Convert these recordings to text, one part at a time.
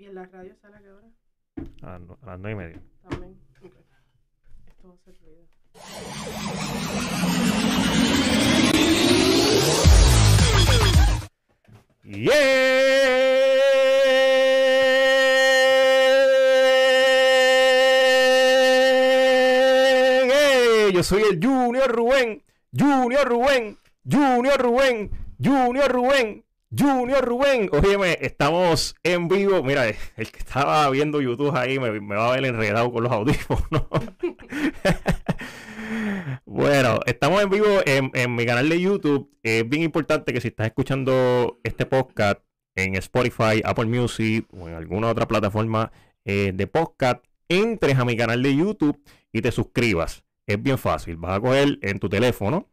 ¿Y en la radio sale a qué hora? A, no- a las nueve y media. También. Ok. Esto va a ser ruido. ¡Yeah! Yo soy el Junior Rubén, Junior Rubén, Junior Rubén, Junior Rubén, Junior Rubén. Óyeme, estamos en vivo. Mira, el que estaba viendo YouTube ahí me, va a ver enredado con los audífonos. Bueno, estamos en vivo en, en mi canal de YouTube. Es bien importante que si estás escuchando este podcast en Spotify, Apple Music o en alguna otra plataforma eh, de podcast, entres a mi canal de YouTube y te suscribas. Es bien fácil. Vas a coger en tu teléfono,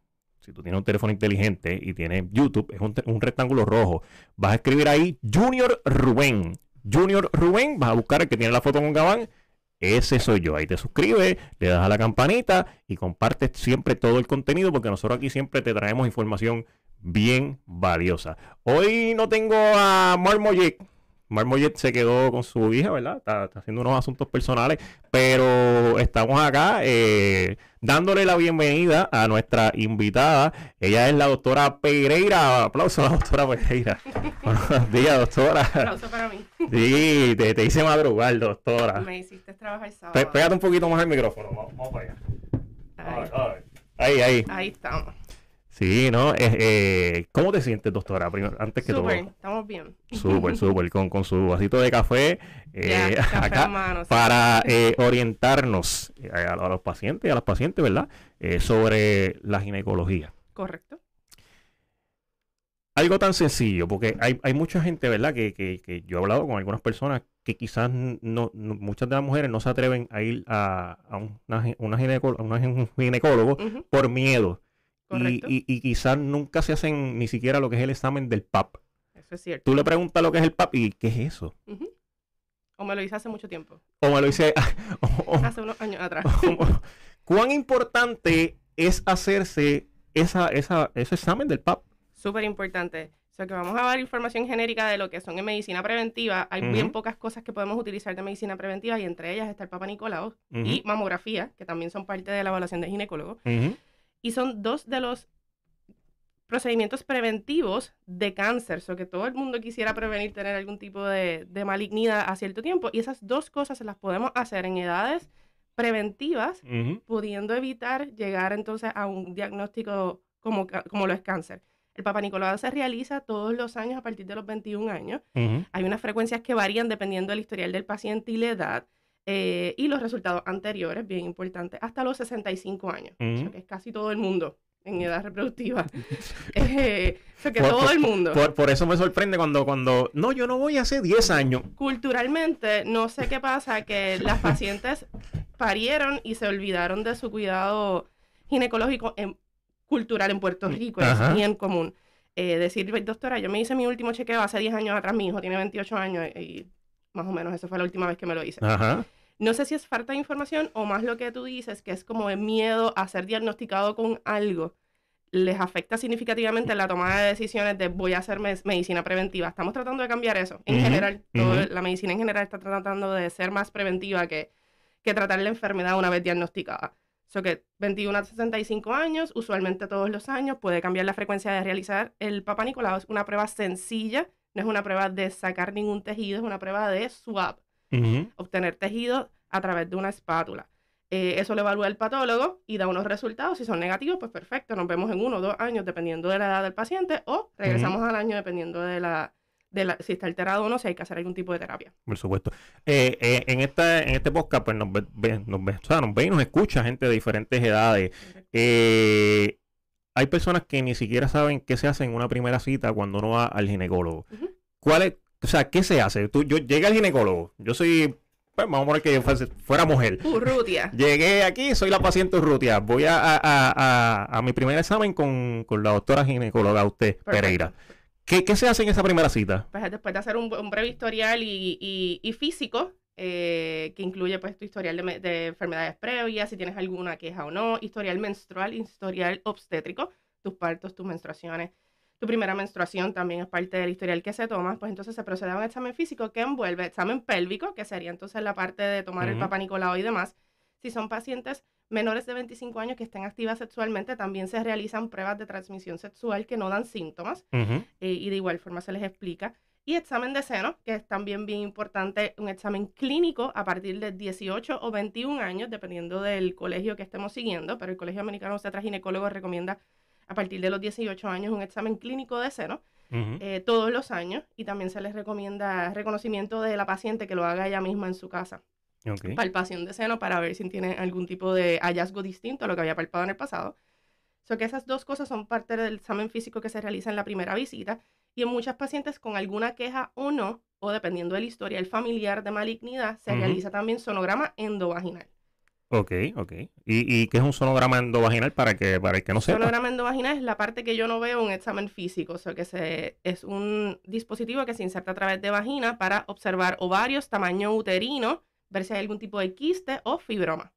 si tú tienes un teléfono inteligente y tienes YouTube, es un, un rectángulo rojo. Vas a escribir ahí Junior Rubén. Junior Rubén, vas a buscar el que tiene la foto con Gabán. Ese soy yo. Ahí te suscribes, le das a la campanita y compartes siempre todo el contenido porque nosotros aquí siempre te traemos información bien valiosa. Hoy no tengo a Marmoyet. Marmoyet se quedó con su hija, ¿verdad? Está, está haciendo unos asuntos personales, pero estamos acá eh, dándole la bienvenida a nuestra invitada. Ella es la doctora Pereira. Aplauso a la doctora Pereira. Buenos días, doctora. Aplauso para mí. Sí, te, te hice madrugar, doctora. Me hiciste trabajar Pe- sábado. pégate un poquito más el micrófono. Vamos, vamos para allá. Ahí. Ahí, ahí. ahí estamos. Sí, ¿no? Eh, eh, ¿Cómo te sientes, doctora? Primero, antes que Súper, todo. estamos bien. Súper, súper. Con, con su vasito de café eh, café acá en mano, sí. para eh, orientarnos eh, a, a los pacientes a las pacientes, ¿verdad? Sobre la ginecología. Correcto. Algo tan sencillo, porque hay, hay mucha gente, ¿verdad? Que, que, que yo he hablado con algunas personas que quizás no, no- muchas de las mujeres no se atreven a ir a, a una, una gineco- a una gin- ginecólogo por miedo. Y, y- y quizás nunca se hacen ni siquiera lo que es el examen del PAP. Eso es cierto. Tú le preguntas lo que es el PAP y ¿qué es eso? O me lo hice hace mucho tiempo. O me lo o- o- Hace unos años atrás. o- ¿Cuán importante es hacerse esa, esa, ese examen del PAP? Súper importante. O sea, que vamos a dar información genérica de lo que son en medicina preventiva. Hay bien pocas cosas que podemos utilizar de medicina preventiva y entre ellas está el Papa Nicolau y mamografía, que también son parte de la evaluación de ginecólogo. Y son dos de los procedimientos preventivos de cáncer, o que todo el mundo quisiera prevenir tener algún tipo de, de malignidad a cierto tiempo. Y esas dos cosas las podemos hacer en edades preventivas, pudiendo evitar llegar entonces a un diagnóstico como, como lo es cáncer. El Papa Nicolau se realiza todos los años a partir de los 21 años. Hay unas frecuencias que varían dependiendo del historial del paciente y la edad. Eh, y los resultados anteriores, bien importantes, hasta los 65 años. O sea, Ujú. que es casi todo el mundo en edad reproductiva. Eh, o sea, que Por- todo por- el mundo. Por, por eso me sorprende cuando, cuando, no, yo no voy hace 10 años. Culturalmente, no sé qué pasa, que las pacientes parieron y se olvidaron de su cuidado ginecológico en- cultural en Puerto Rico. Ajá. Es bien común. Eh, decir, doctora, yo me hice mi último chequeo hace 10 años atrás, mi hijo tiene 28 años y más o menos esa fue la última vez que me lo hice. Ajá. No sé si es falta de información o más lo que tú dices, que es como el miedo a ser diagnosticado con algo, les afecta significativamente la toma de decisiones de voy a hacer medicina preventiva. Estamos tratando de cambiar eso. En general, todo- la medicina en general está tratando de ser más preventiva que, que tratar la enfermedad una vez diagnosticada. So que 21 a 65 años, usualmente todos los años, puede cambiar la frecuencia de realizar el Papa Nicolau. Es una prueba sencilla, no es una prueba de sacar ningún tejido, es una prueba de swab Obtener tejido a través de una espátula. Eh, eso lo evalúa el patólogo y da unos resultados. Si son negativos, pues perfecto, nos vemos en uno o dos años dependiendo de la edad del paciente o regresamos al año dependiendo de la, de la, si está alterado o no, si hay que hacer algún tipo de terapia. Por supuesto. Eh, eh, en, esta, en este podcast, pues nos ve, ve- nos ve- o sea, nos ve y nos escucha gente de diferentes edades. Eh, hay personas que ni siquiera saben qué se hace en una primera cita cuando uno va al ginecólogo. ¿Cuál es, o sea, qué se hace? Tú, yo llegué al ginecólogo. Yo soy, pues vamos a poner que yo fuese- fuera mujer. Urrutia. Llegué aquí, soy la paciente Urrutia. Voy a, a- a- mi primer examen con, con la doctora ginecóloga, usted, Perfecto. Pereira. ¿Qué, qué se hace en esa primera cita? Pues después de hacer un, un breve historial y, y- y físico, eh, que incluye pues tu historial de, de enfermedades previas, si tienes alguna queja o no, historial menstrual, historial obstétrico, tus partos, tus menstruaciones, tu primera menstruación también es parte del historial que se toma, pues entonces se procede a un examen físico que envuelve examen pélvico, que sería entonces la parte de tomar el papá Nicolau y demás. Si son pacientes menores de 25 años que estén activas sexualmente, también se realizan pruebas de transmisión sexual que no dan síntomas eh, y de igual forma se les explica. Y examen de seno, que es también bien importante, un examen clínico a partir de 18 o 21 años, dependiendo del colegio que estemos siguiendo, pero el Colegio Americano de Obstetras Ginecólogos recomienda a partir de los 18 años un examen clínico de seno eh, todos los años y también se les recomienda reconocimiento de la paciente que lo haga ella misma en su casa. Ok. Palpación de seno para ver si tiene algún tipo de hallazgo distinto a lo que había palpado en el pasado. So que esas dos cosas son parte del examen físico que se realiza en la primera visita y en muchas pacientes con alguna queja o no, o dependiendo del historial familiar de malignidad, se realiza también sonograma endovaginal. Ok, ok. ¿Y, y qué es un sonograma endovaginal para que, para el que no sepa? Sonograma endovaginal es la parte que yo no veo en un examen físico, o sea que se, es un dispositivo que se inserta a través de vagina para observar ovarios, tamaño uterino, ver si hay algún tipo de quiste o fibroma.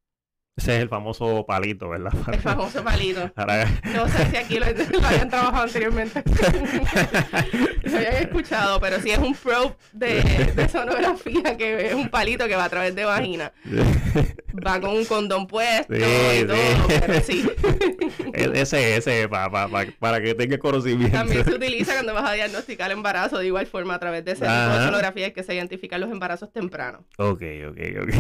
Ese es el famoso palito, ¿verdad? El famoso palito. No sé si aquí lo, lo hayan trabajado anteriormente. lo hayan escuchado, pero sí es un probe de, de sonografía que es un palito que va a través de vagina. Va con un condón puesto Sí, y todo, sí. pero sí. Ese, ese, pa- pa- pa- para que tenga conocimiento. También se utiliza cuando vas a diagnosticar embarazo de igual forma a través de ese tipo de sonografía que se identifican los embarazos tempranos. Ok, ok, ok.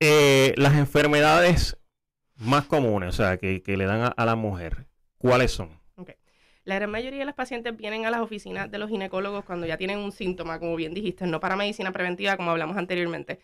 Eh, las enfermedades más comunes, o sea, que, que le dan a, a la mujer, ¿cuáles son? La gran mayoría de las pacientes vienen a las oficinas de los ginecólogos cuando ya tienen un síntoma, como bien dijiste, no para medicina preventiva como hablamos anteriormente.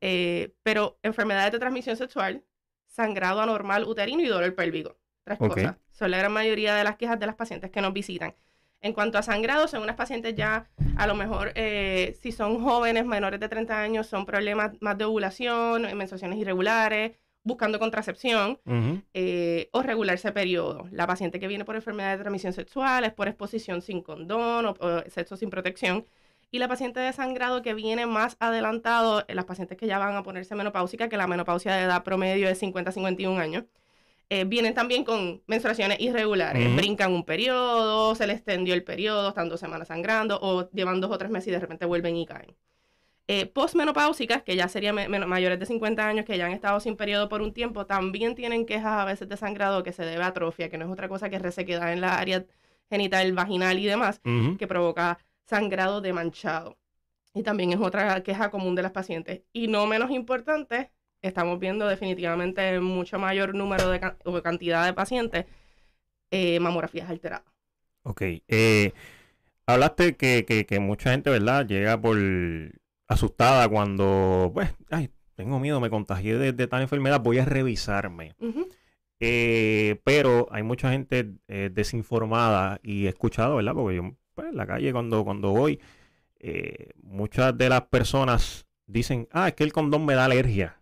Eh, pero enfermedades de transmisión sexual, sangrado anormal uterino y dolor pélvico. Tres cosas. Son la gran mayoría de las quejas de las pacientes que nos visitan. En cuanto a sangrado, son unas pacientes ya, a lo mejor, eh, si son jóvenes, menores de 30 años, son problemas más de ovulación, menstruaciones irregulares, buscando contracepción Ujú. eh, o regularse periodo. La paciente que viene por enfermedad de transmisión sexual es por exposición sin condón o, o sexo sin protección. Y la paciente de sangrado que viene más adelantado, eh, las pacientes que ya van a ponerse menopáusica, que la menopausia de edad promedio es 50-51 años, eh, vienen también con menstruaciones irregulares. Brincan un periodo, se les extendió el periodo, están dos semanas sangrando o llevan dos o tres meses y de repente vuelven y caen. Eh, postmenopáusicas, que ya serían mayores de 50 años, que ya han estado sin periodo por un tiempo, también tienen quejas a veces de sangrado que se debe a atrofia, que no es otra cosa que resequedad en la área genital, vaginal y demás, Ujú. que provoca sangrado de manchado. Y también es otra queja común de las pacientes. Y no menos importante, estamos viendo definitivamente mucho mayor número de can- o cantidad de pacientes eh, mamografías alteradas. Ok. eh, hablaste que, que, que mucha gente, ¿verdad? Llega por asustada cuando, pues, ay, tengo miedo, me contagié de, de tal enfermedad, voy a revisarme. Eh, pero hay mucha gente desinformada y he escuchado, ¿verdad? Porque yo, pues, en la calle cuando, cuando voy, muchas de las personas dicen, ah, es que el condón me da alergia.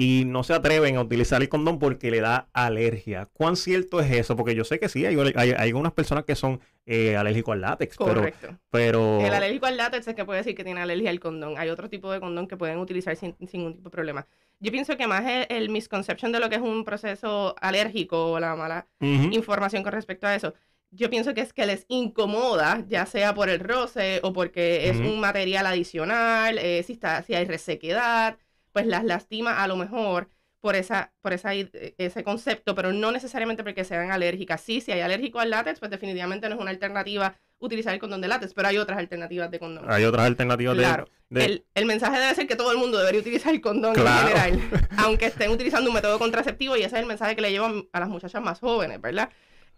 Y no se atreven a utilizar el condón porque le da alergia. ¿Cuán cierto es eso? Porque yo sé que sí, hay, hay, hay algunas personas que son eh, alérgicos al látex, pero, Correcto. pero... El alérgico al látex es que puede decir que tiene alergia al condón. Hay otro tipo de condón que pueden utilizar sin, sin ningún tipo de problema. Yo pienso que más el, el misconception de lo que es un proceso alérgico o la mala Ujú, información con respecto a eso. Yo pienso que es que les incomoda, ya sea por el roce o porque es Ujú. un material adicional, eh, si, está, si hay resequedad, pues las lastima a lo mejor por, esa, por esa, id- ese concepto, pero no necesariamente porque sean alérgicas. Sí, si hay alérgico al látex, pues definitivamente no es una alternativa utilizar el condón de látex, pero hay otras alternativas de condón. Hay otras alternativas de- Claro. de... El, el mensaje debe ser que todo el mundo debería utilizar el condón Claro. en general, aunque estén utilizando un método contraceptivo y ese es el mensaje que le llevan a las muchachas más jóvenes, ¿verdad?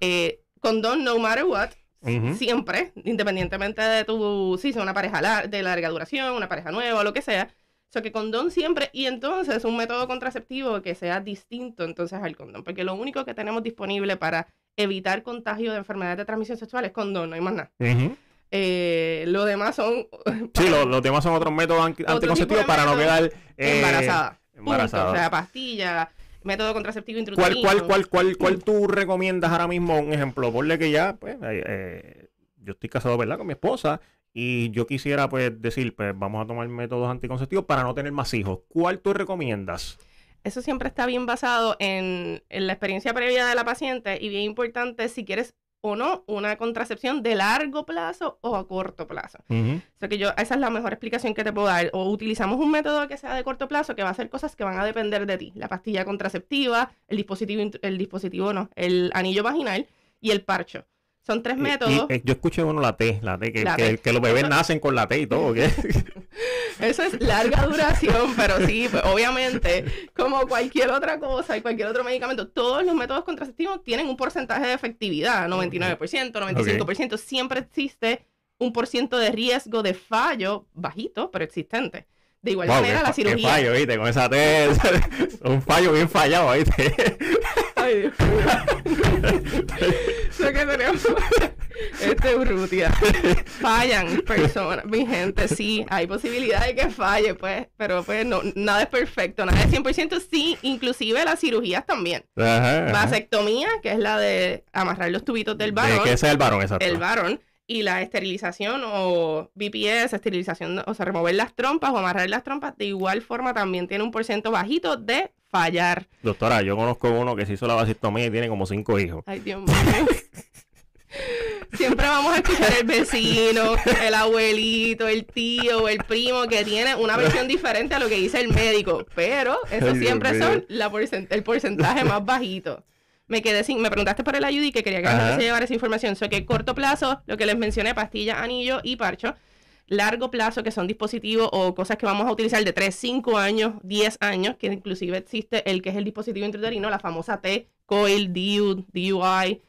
Eh, condón no matter what, siempre, independientemente de tu, si sea una pareja lar- de larga duración, una pareja nueva lo que sea, o sea que condón siempre y entonces un método contraceptivo que sea distinto entonces al condón, porque lo único que tenemos disponible para evitar contagio de enfermedades de transmisión sexual es condón, no hay más nada. Eh, lo demás son Sí, lo- los demás son otros métodos Otro anticonceptivos para no quedar eh, embarazada. Punto. embarazada. O sea, pastilla, método contraceptivo ¿Cuál, intrauterino. cuál, cuál, cuál, cuál tú recomiendas ahora mismo? Un ejemplo, ponle que ya, pues, eh, eh, yo estoy casado, ¿verdad? Con mi esposa y yo quisiera, pues, decir, pues, vamos a tomar métodos anticonceptivos para no tener más hijos. ¿Cuál tú recomiendas? Eso siempre está bien basado en, en la experiencia previa de la paciente y bien importante si quieres o no una contracepción de largo plazo o a corto plazo. Ujú. O sea que yo, esa es la mejor explicación que te puedo dar. O utilizamos un método que sea de corto plazo que va a hacer cosas que van a depender de ti. La pastilla contraceptiva, el dispositivo, el dispositivo no, el anillo vaginal y el parcho. Son tres métodos. y, eh, yo escuché uno la T, la T, que, La que, T. que los bebés nacen con la T y todo. ¿qué? Eso es larga duración, pero sí, pues, obviamente, como cualquier otra cosa y cualquier otro medicamento, todos los métodos contraceptivos tienen un porcentaje de efectividad, 99%, 95%, siempre existe un por ciento de riesgo de fallo bajito, pero existente. De igual Wow, manera, la cirugía. fallo, ¿viste? Con esa T. un fallo bien fallado, ¿viste? Ay, Dios. Sé que tenemos este Urrutia. Fallan personas, mi gente, sí, hay posibilidad de que falle, pues, pero pues no, nada es perfecto, nada es 100%, sí, inclusive las cirugías también. Vasectomía, que es la de amarrar los tubitos del varón, De que es el varón, exacto. el varón, y la esterilización o BPS, esterilización, o sea, remover las trompas o amarrar las trompas, de igual forma también tiene un porcentaje bajito de fallar. Doctora, yo conozco uno que se hizo la vasectomía y tiene como cinco hijos. Ay, Dios mío. Siempre vamos a escuchar el vecino, el abuelito, el tío, el primo que tiene una versión diferente a lo que dice el médico, pero Dios siempre son la porcent- el porcentaje más bajito. Me quedé sin, me preguntaste por el ayuda y que quería que Ajá. se llevara esa información. So que corto plazo, lo que les mencioné, pastilla, anillo y parcho. Largo plazo, que son dispositivos o cosas que vamos a utilizar de 3, 5 años, 10 años, que inclusive existe el que es el dispositivo intrauterino, la famosa T, coil, DIU, DUI,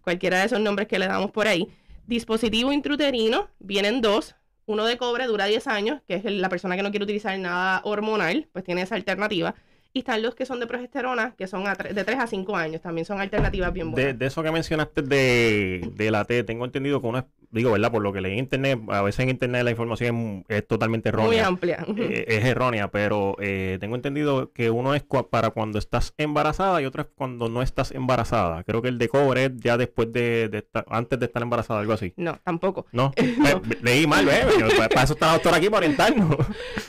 cualquiera de esos nombres que le damos por ahí. Dispositivo intrauterino, vienen dos. Uno de cobre dura 10 años, que es la persona que no quiere utilizar nada hormonal, pues tiene esa alternativa. Y están los que son de progesterona, que son a tre- de 3 a 5 años, también son alternativas bien buenas. de eso que mencionaste de, de la T, tengo entendido que uno es, digo, ¿verdad? Por lo que leí en internet, a veces en internet la información es, es totalmente Muy errónea. amplia. Eh, es errónea, pero eh, tengo entendido que uno es para cuando estás embarazada y otro es cuando no estás embarazada. Creo que el de cobre es ya después de, de estar, antes de estar embarazada, algo así. No, tampoco. ¿No? Pues, leí mal, ¿ves? Para, eso está la doctora aquí, para orientarnos.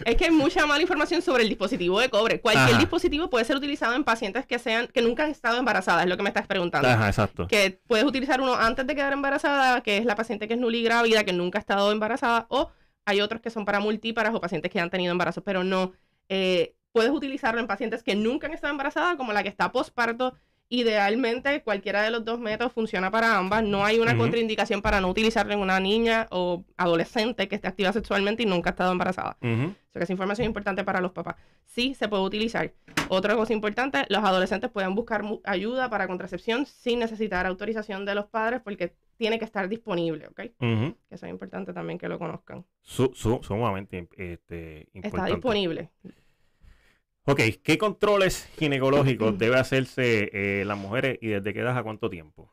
Es que hay mucha mala información sobre el dispositivo de cobre. Cualquier Ajá. Dispositivo puede ser utilizado en pacientes que sean que nunca han estado embarazadas, es lo que me estás preguntando. Ajá, exacto. que puedes utilizar uno antes de quedar embarazada, que es la paciente que es nuligrávida, que nunca ha estado embarazada, o hay otros que son para multíparas o pacientes que han tenido embarazos, pero no. eh, puedes utilizarlo en pacientes que nunca han estado embarazadas, como la que está posparto. Idealmente, cualquiera de los dos métodos funciona para ambas. No hay una contraindicación para no utilizarlo en una niña o adolescente que esté activa sexualmente y nunca ha estado embarazada. Ujú. O sea que esa información es importante para los papás. Sí, se puede utilizar. Otra cosa importante, los adolescentes pueden buscar ayuda para contracepción sin necesitar autorización de los padres porque tiene que estar disponible, ¿ok? Eso es importante también que lo conozcan. Su- su- sumamente este, Está importante. disponible. Ok, ¿qué controles ginecológicos debe hacerse eh, las mujeres y desde qué edad a cuánto tiempo?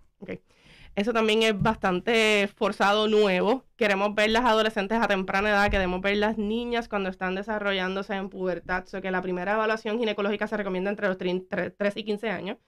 Eso también es bastante forzado nuevo. Queremos ver las adolescentes a temprana edad, queremos ver las niñas cuando están desarrollándose en pubertad. So que la primera evaluación ginecológica se recomienda entre los 3 y 15 años.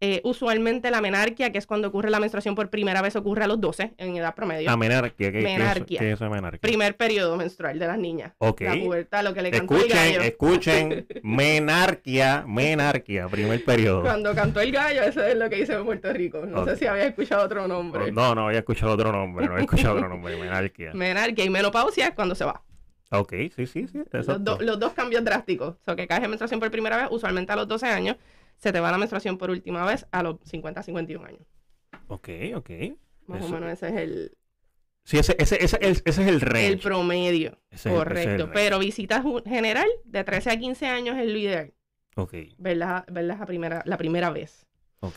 Eh, usualmente la menarquia, que es cuando ocurre la menstruación por primera vez, ocurre a los 12 en edad promedio. Ah, menarquia. ¿Qué, Menarquia. ¿Qué es eso menarquia? Primer periodo menstrual de las niñas. Ok. La pubertad, lo que le cantó el Escuchen, gallo. escuchen, menarquia, menarquia, primer periodo. Cuando cantó el gallo, eso es lo que hice en Puerto Rico. No sé si había escuchado otro nombre. No, no había escuchado otro nombre, no había escuchado otro nombre, menarquia. Menarquia y menopausia es cuando se va. Ok, sí, sí, sí, Los, do- los dos cambios drásticos. O sea, que caes en menstruación por primera vez, usualmente a los 12 años. Se te va la menstruación por última vez a los 50, 51 años. Ok, ok. Más Eso- o menos ese es el, Sí, ese, ese, ese, ese es el range. el promedio. Ese el correcto. Pero visitas general, de 13 a 15 años es lo ideal. Ok, Verlas, verlas a primera, la primera vez. ok.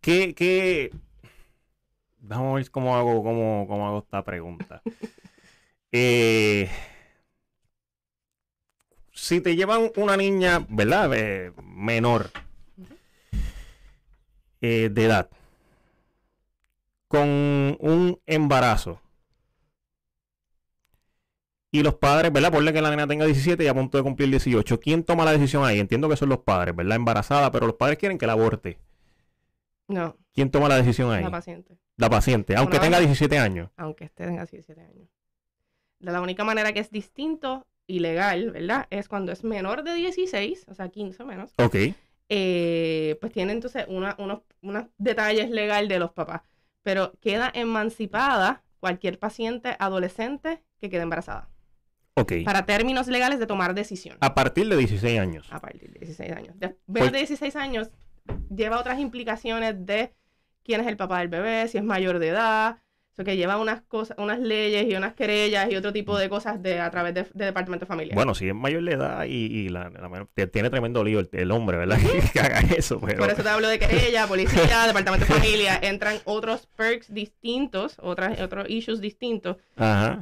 ¿Qué, qué... Vamos a ver cómo hago, cómo, cómo hago esta pregunta. Eh, si te llevan una niña, ¿verdad? Eh, menor eh, de edad con un embarazo y los padres, ¿verdad? Ponle que la nena tenga 17 y a punto de cumplir 18. ¿Quién toma la decisión ahí? Entiendo que son los padres, ¿verdad? Embarazada, pero los padres quieren que la aborte. No, ¿Quién toma la decisión ahí? la paciente. La paciente, aunque Una tenga vez- 17 años. aunque esté en 17 años. De la única manera que es distinto ilegal, ¿verdad? Es cuando es menor de 16, o sea, 15 o menos. Ok. Eh, pues tiene entonces una- unos, unos detalles legal de los papás. Pero queda emancipada cualquier paciente adolescente que quede embarazada. Ok. Para términos legales de tomar decisión. A partir de 16 años. A partir de 16 años. De- Pues- de 16 años lleva otras implicaciones de quién es el papá del bebé, si es mayor de edad. Que lleva unas cosas, unas leyes y unas querellas y otro tipo de cosas de, a través de, de departamento familiar. Bueno, si es mayor de edad y, y la, la menor- te- tiene tremendo lío el, el hombre, ¿verdad? que haga eso, pero... Por eso te hablo de querella, policía, departamento de familia. Entran otros perks distintos, otras, otros issues distintos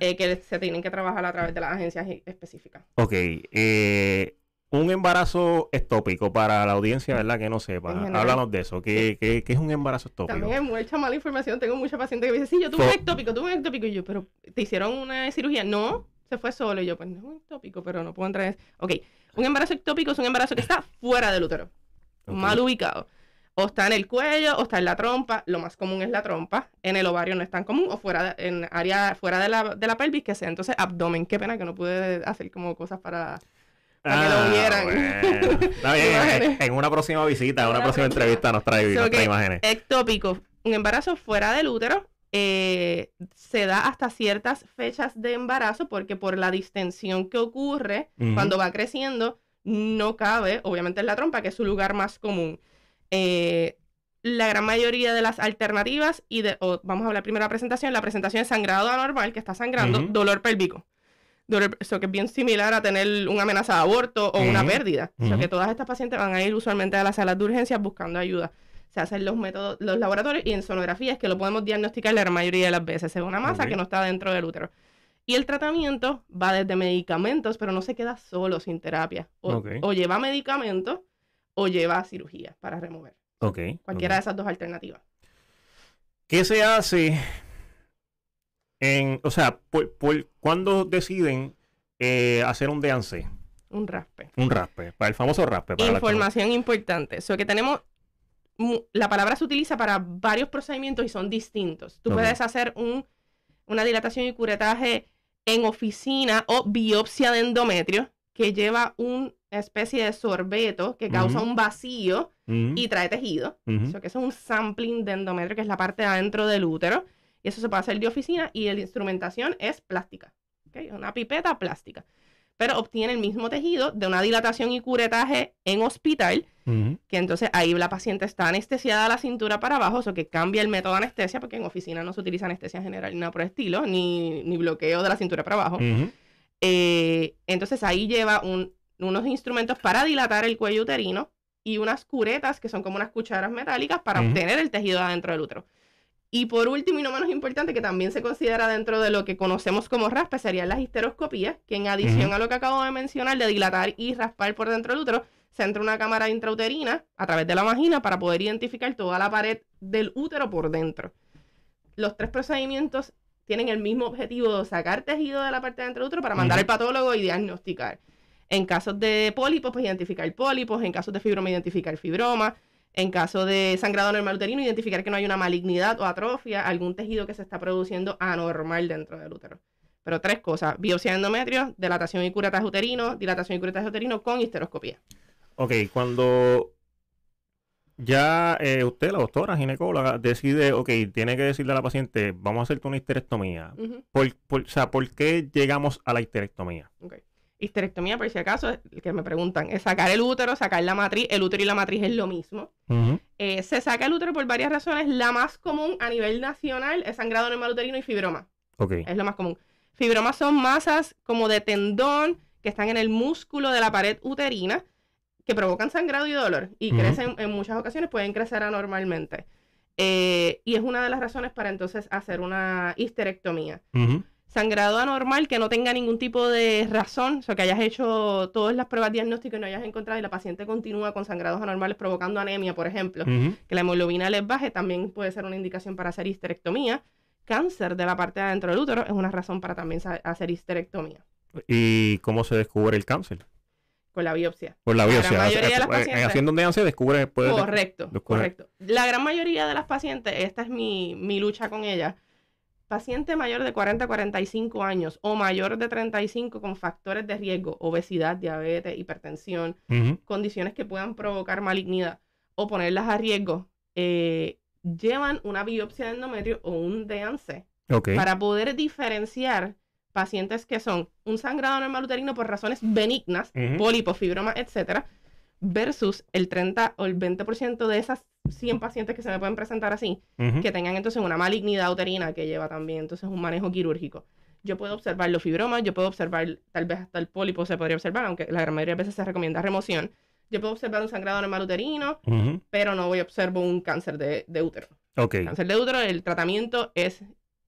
eh, que se tienen que trabajar a través de las agencias i- específicas. Ok. eh, un embarazo estópico para la audiencia, ¿verdad? Que no sepa. Háblanos de eso. ¿Qué, qué- qué es un embarazo estópico? También hay mucha mala información. Tengo mucha paciente que me dice, sí, yo tuve Fo- un ectópico, tuve un ectópico. Y yo, pero ¿te hicieron una cirugía? No, se fue solo. Y yo, pues no es un ectópico, pero no puedo entrar en eso. Ok, un embarazo ectópico es un embarazo que está fuera del útero, mal ubicado. O está en el cuello, o está en la trompa. Lo más común es la trompa. En el ovario no es tan común. O fuera de- en área fuera de la, de la pelvis, que sea entonces abdomen. Qué pena que no pude hacer como cosas para... para que lo vieran. Ah, bueno. Está bien. En una próxima visita, en una próxima entrevista nos trae, So nos trae imágenes. ectópico, un embarazo fuera del útero, eh, se da hasta ciertas fechas de embarazo porque por la distensión que ocurre cuando va creciendo, no cabe, obviamente, en la trompa, que es su lugar más común. Eh, la gran mayoría de las alternativas, y de, o vamos a hablar primero de la presentación, la presentación es sangrado anormal, que está sangrando, dolor pélvico. Eso que es bien similar a tener una amenaza de aborto o una pérdida. O sea que todas estas pacientes van a ir usualmente a las salas de urgencias buscando ayuda. Se hacen los métodos, los laboratorios y en sonografía es que lo podemos diagnosticar la mayoría de las veces. Se ve una masa que no está dentro del útero. Y el tratamiento va desde medicamentos, pero no se queda solo sin terapia. O, lleva medicamentos o lleva cirugía para remover. Ok. Cualquiera de esas dos alternativas. ¿Qué se hace en, o sea, por, por- cuándo deciden eh, hacer un DNC? Un raspe. Un raspe, para el famoso raspe. Para la- Información importante. So que tenemos. La palabra se utiliza para varios procedimientos y son distintos. Tú puedes hacer un, una dilatación y curetaje en oficina o biopsia de endometrio que lleva una especie de sorbeto que causa un vacío y trae tejido. Eso que eso es un sampling de endometrio, que es la parte de adentro del útero. Y eso se puede hacer de oficina y la instrumentación es plástica. Una pipeta plástica. Pero obtiene el mismo tejido de una dilatación y curetaje en hospital, que entonces ahí la paciente está anestesiada a la cintura para abajo, eso que cambia el método de anestesia, porque en oficina no se utiliza anestesia general ni nada por el estilo, ni, ni bloqueo de la cintura para abajo. Eh, entonces ahí lleva un- unos instrumentos para dilatar el cuello uterino y unas curetas que son como unas cucharas metálicas para obtener el tejido adentro del útero. Y por último y no menos importante, que también se considera dentro de lo que conocemos como raspe, serían las histeroscopías, que en adición a lo que acabo de mencionar de dilatar y raspar por dentro del útero, se entra una cámara intrauterina a través de la vagina para poder identificar toda la pared del útero por dentro. Los tres procedimientos tienen el mismo objetivo de sacar tejido de la parte de dentro del útero para mandar al patólogo y diagnosticar. En casos de pólipos, pues identificar pólipos. En casos de fibroma, identificar fibroma. En caso de sangrado normal uterino, identificar que no hay una malignidad o atrofia, algún tejido que se está produciendo anormal dentro del útero. Pero tres cosas: biopsia de endometrio, dilatación y curetaje uterino, dilatación y curetaje uterino con histeroscopía. Ok, cuando ya eh, usted, la doctora ginecóloga, decide, ok, tiene que decirle a la paciente, vamos a hacerte una histerectomía. Por, por- o sea, ¿por qué llegamos a la histerectomía? Ok. Histerectomía, por si acaso, que me preguntan, es sacar el útero, sacar la matriz. El útero y la matriz es lo mismo. Eh, se saca el útero por varias razones. La más común a nivel nacional es sangrado normal uterino y fibroma. Ok. Es lo más común. Fibromas son masas como de tendón que están en el músculo de la pared uterina que provocan sangrado y dolor y crecen en muchas ocasiones, pueden crecer anormalmente. Eh, y es una de las razones para entonces hacer una histerectomía. Sangrado anormal que no tenga ningún tipo de razón, o sea, que hayas hecho todas las pruebas diagnósticas y no hayas encontrado y la paciente continúa con sangrados anormales provocando anemia, por ejemplo que la hemoglobina les baje, también puede ser una indicación para hacer histerectomía. Cáncer de la parte de adentro del útero es una razón para también hacer histerectomía ¿Y cómo se descubre el cáncer? con la biopsia. Por la La gran biopsia. mayoría de las Eh, pacientes- Haciendo DNC se descubre. puede- Correcto, descubre- correcto. La gran mayoría de las pacientes, esta es mi, mi lucha con ellas, paciente mayor de 40 a 45 años o mayor de 35 con factores de riesgo, obesidad, diabetes, hipertensión, condiciones que puedan provocar malignidad o ponerlas a riesgo, eh, llevan una biopsia de endometrio o un DNC Ok. para poder diferenciar pacientes que son un sangrado normal uterino por razones benignas, Ujú. pólipos, fibromas, etcétera, versus el 30 o el 20% de esas 100 pacientes que se me pueden presentar así, que tengan entonces una malignidad uterina que lleva también entonces un manejo quirúrgico. Yo puedo observar los fibromas, yo puedo observar tal vez hasta el pólipo se podría observar, aunque la gran mayoría de veces se recomienda remoción. Yo puedo observar un sangrado normal uterino, pero no voy a observar un cáncer de, de útero. Ok. Cáncer de útero, el tratamiento es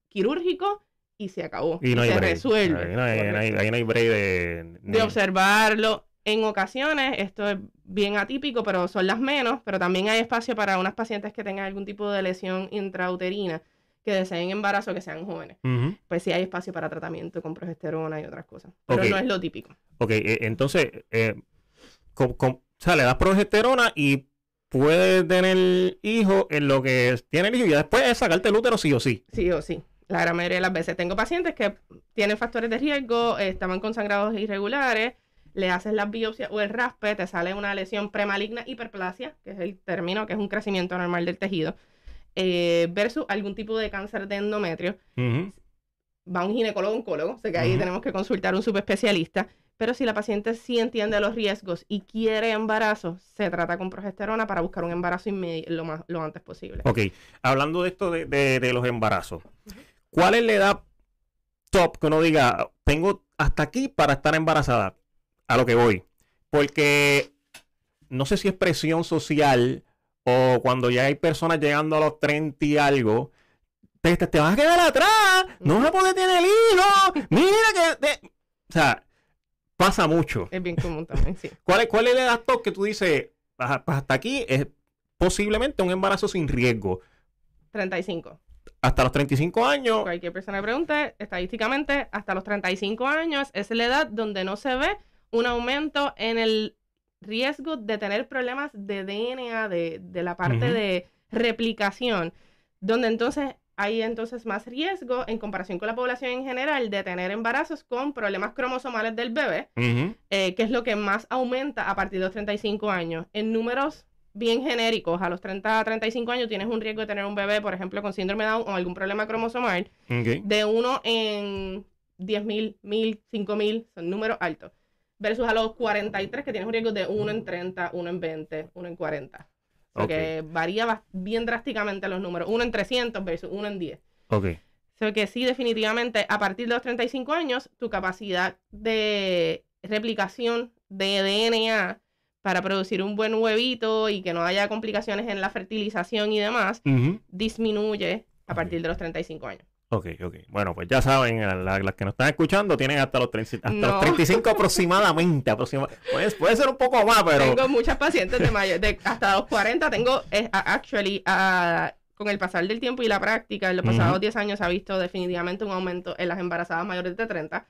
quirúrgico y se acabó. Y no hay se break. resuelve. Ahí no hay, no hay- ahí no hay break de... de observarlo. En ocasiones, esto es bien atípico, pero son las menos, pero también hay espacio para unas pacientes que tengan algún tipo de lesión intrauterina, que deseen embarazo, que sean jóvenes. Pues sí hay espacio para tratamiento con progesterona y otras cosas. Pero no es lo típico. Ok, eh, entonces, eh, con- con- o sea, le das progesterona y puedes tener hijo en lo que tiene el hijo y después es sacarte el útero sí o sí. Sí o sí. La gran mayoría de las veces. Tengo pacientes que tienen factores de riesgo, estaban con sangrados irregulares, le haces las biopsias o el raspe, te sale una lesión premaligna hiperplasia, que es el término, que es un crecimiento normal del tejido, eh, versus algún tipo de cáncer de endometrio. Va un ginecólogo, oncólogo, sé que ahí tenemos que consultar un subespecialista, pero si la paciente sí entiende los riesgos y quiere embarazo, se trata con progesterona para buscar un embarazo lo, más, lo antes posible. Ok, hablando de esto de, de- de los embarazos, ¿cuál es la edad top que uno diga, tengo hasta aquí para estar embarazada? A lo que voy. Porque no sé si es presión social o cuando ya hay personas llegando a los 30 y algo, te, te- te vas a quedar atrás, no vas a poder tener hijos, mira que... te-". O sea, pasa mucho. Es bien común también, sí. ¿Cuál es, cuál es la edad top que tú dices, "Ajá, pues hasta aquí es posiblemente un embarazo sin riesgo? 35. Hasta los 35 años. Cualquier persona que pregunte, estadísticamente, hasta los 35 años es la edad donde no se ve un aumento en el riesgo de tener problemas de DNA, de, de la parte de replicación, donde entonces hay entonces más riesgo en comparación con la población en general de tener embarazos con problemas cromosomales del bebé, eh, que es lo que más aumenta a partir de los 35 años. En números bien genéricos, a los 30 a 35 años tienes un riesgo de tener un bebé, por ejemplo, con síndrome de Down o algún problema cromosomal, de uno en 10.000, 1.000, 5.000, son números altos, versus a los 43 que tienes un riesgo de 1 en 30, 1 en 20, 1 en 40. O sea Ok. que varía bien drásticamente los números, 1 en 300 versus 1 en 10. Ok. O sea que sí, definitivamente, a partir de los 35 años, tu capacidad de replicación de DNA para producir un buen huevito y que no haya complicaciones en la fertilización y demás, Ujú. disminuye a Ok. partir de los 35 años. Ok, ok. Bueno, pues ya saben, a la- las que nos están escuchando tienen hasta los, 30 hasta No. los 35 aproximadamente. aproxima- puede, puede ser un poco más, pero... Tengo muchas pacientes de mayor, de hasta los 40, tengo, eh, actually, a- con el pasar del tiempo y la práctica, en los pasados 10 años se ha visto definitivamente un aumento en las embarazadas mayores de 30,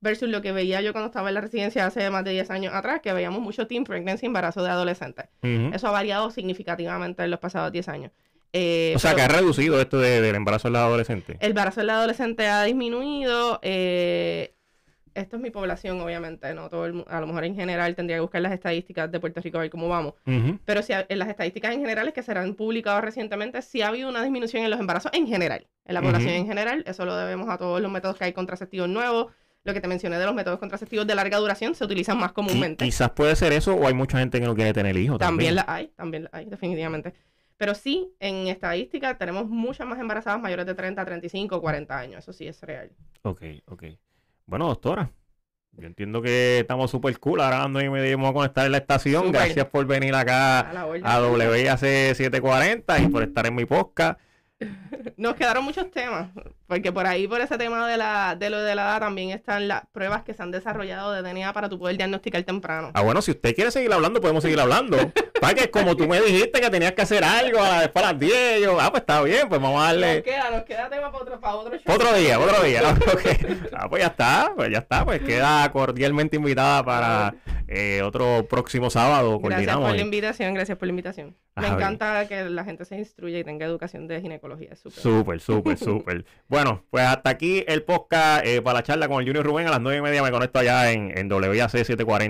versus lo que veía yo cuando estaba en la residencia hace más de 10 años atrás, que veíamos mucho teen pregnancy, embarazo de adolescentes. Eso ha variado significativamente en los pasados 10 años. Eh, O sea, que ha reducido esto de- del embarazo en la adolescente. el embarazo en la adolescente ha disminuido. eh, esto es mi población, obviamente, no todo el a lo mejor en general tendría que buscar las estadísticas de Puerto Rico a ver cómo vamos. Pero si en las estadísticas en generales que se han publicado recientemente, sí ha habido una disminución en los embarazos en general. En la población Ujú. en general, eso lo debemos a todos los métodos que hay contraceptivos nuevos. Lo que te mencioné de los métodos contraceptivos de larga duración se utilizan más comúnmente. Quizás puede ser eso o hay mucha gente que no quiere tener hijos. También También, la hay, también la hay, definitivamente. Pero sí, en estadística tenemos muchas más embarazadas mayores de 30, 35, 40 años. Eso sí es real. Ok, ok. Bueno, doctora. Yo entiendo que estamos súper cool. Ahora ando y me dimos a conectar en la estación. Gracias por venir A acá a WIAC 740 y por estar en mi podcast. Nos quedaron muchos temas, porque por ahí, por ese tema de, la, de lo de la edad, también están las pruebas que se han desarrollado de DNA para tu poder diagnosticar temprano. Ah, bueno, si usted quiere seguir hablando, podemos seguir hablando. Para que como tú me dijiste que tenías que hacer algo a, las 10, yo, ah, pues está bien, pues vamos a darle. Nos queda, nos queda tema para otro, para otro show. Otro día, otro día. Ah, pues ya está, pues ya está, pues queda cordialmente invitada para eh, otro próximo sábado. Gracias por la invitación, gracias por la invitación. Me encanta que la gente se instruya y tenga educación de ginecología. Súper. Súper, súper. Bueno, pues hasta aquí el podcast eh, para la charla con el Junior Rubén. A las nueve y media me conecto allá en, en WAC 740.